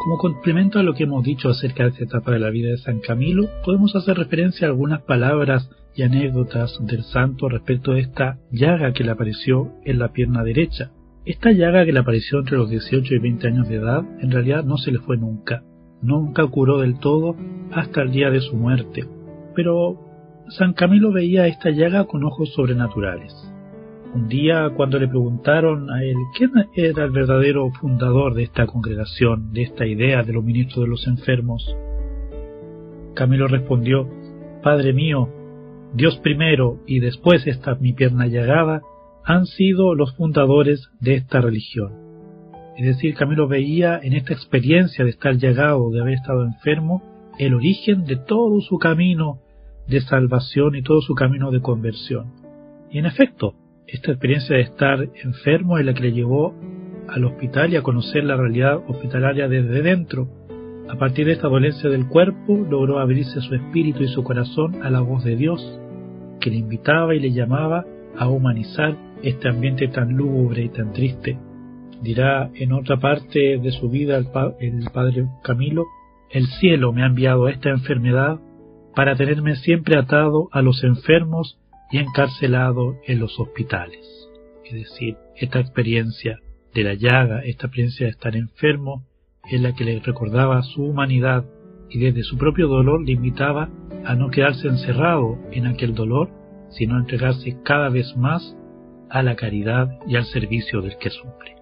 Como complemento a lo que hemos dicho acerca de esta etapa de la vida de San Camilo, podemos hacer referencia a algunas palabras y anécdotas del santo respecto de esta llaga que le apareció en la pierna derecha. Esta llaga que le apareció entre los 18 y 20 años de edad, en realidad no se le fue nunca. Nunca curó del todo hasta el día de su muerte. Pero San Camilo veía esta llaga con ojos sobrenaturales. Un día, cuando le preguntaron a él quién era el verdadero fundador de esta congregación, de esta idea de los ministros de los enfermos, Camilo respondió, Padre mío, Dios primero y después esta mi pierna llagada han sido los fundadores de esta religión. Es decir, Camilo veía en esta experiencia de estar llagado, de haber estado enfermo, el origen de todo su camino de salvación y todo su camino de conversión. Y en efecto, esta experiencia de estar enfermo es la que le llevó al hospital y a conocer la realidad hospitalaria desde dentro. A partir de esta dolencia del cuerpo, logró abrirse su espíritu y su corazón a la voz de Dios, que le invitaba y le llamaba a humanizar este ambiente tan lúgubre y tan triste. Dirá en otra parte de su vida el, el padre Camilo, el cielo me ha enviado esta enfermedad para tenerme siempre atado a los enfermos y encarcelado en los hospitales. Es decir, esta experiencia de la llaga, esta experiencia de estar enfermo, es la que le recordaba su humanidad y desde su propio dolor le invitaba a no quedarse encerrado en aquel dolor, sino a entregarse cada vez más a la caridad y al servicio del que sufre.